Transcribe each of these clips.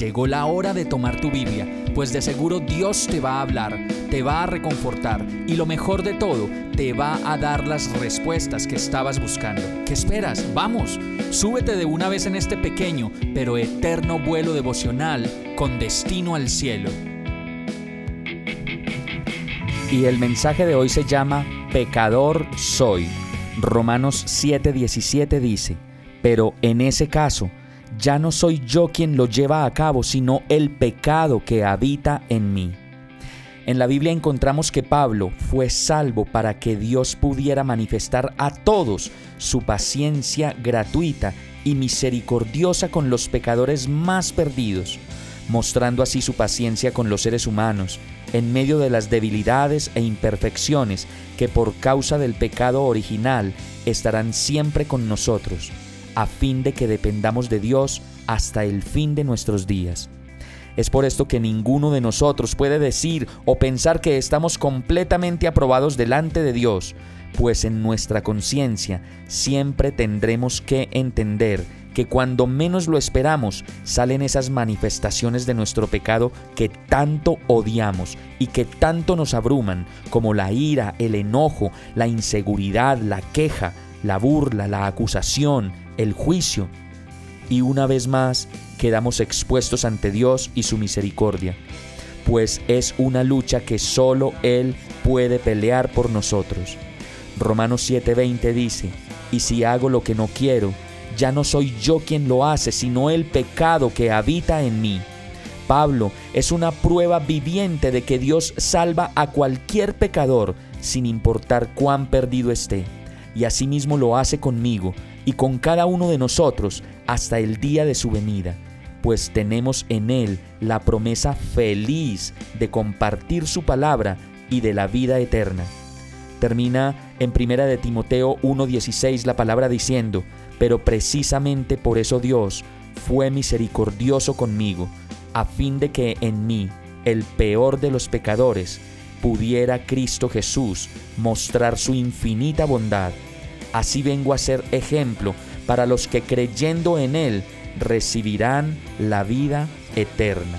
Llegó la hora de tomar tu Biblia, pues de seguro Dios te va a hablar, te va a reconfortar y lo mejor de todo, te va a dar las respuestas que estabas buscando. ¿Qué esperas? Vamos, súbete de una vez en este pequeño pero eterno vuelo devocional con destino al cielo. Y el mensaje de hoy se llama Pecador soy. Romanos 7:17 dice, pero en ese caso, ya no soy yo quien lo lleva a cabo, sino el pecado que habita en mí. En la Biblia encontramos que Pablo fue salvo para que Dios pudiera manifestar a todos su paciencia gratuita y misericordiosa con los pecadores más perdidos, mostrando así su paciencia con los seres humanos en medio de las debilidades e imperfecciones que por causa del pecado original estarán siempre con nosotros a fin de que dependamos de Dios hasta el fin de nuestros días. Es por esto que ninguno de nosotros puede decir o pensar que estamos completamente aprobados delante de Dios, pues en nuestra conciencia siempre tendremos que entender que cuando menos lo esperamos salen esas manifestaciones de nuestro pecado que tanto odiamos y que tanto nos abruman, como la ira, el enojo, la inseguridad, la queja, la burla, la acusación, el juicio. Y una vez más quedamos expuestos ante Dios y su misericordia, pues es una lucha que solo Él puede pelear por nosotros. Romanos 7:20 dice, y si hago lo que no quiero, ya no soy yo quien lo hace, sino el pecado que habita en mí. Pablo es una prueba viviente de que Dios salva a cualquier pecador sin importar cuán perdido esté y asimismo lo hace conmigo y con cada uno de nosotros hasta el día de su venida, pues tenemos en Él la promesa feliz de compartir su palabra y de la vida eterna. Termina en primera de Timoteo 1:16 la palabra diciendo, pero precisamente por eso Dios fue misericordioso conmigo, a fin de que en mí, el peor de los pecadores, pudiera Cristo Jesús mostrar su infinita bondad. Así vengo a ser ejemplo para los que creyendo en Él recibirán la vida eterna.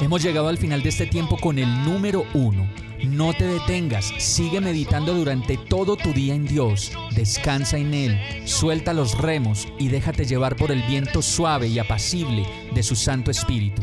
Hemos llegado al final de este tiempo con el número uno. No te detengas, sigue meditando durante todo tu día en Dios, descansa en Él, suelta los remos y déjate llevar por el viento suave y apacible de su Santo Espíritu.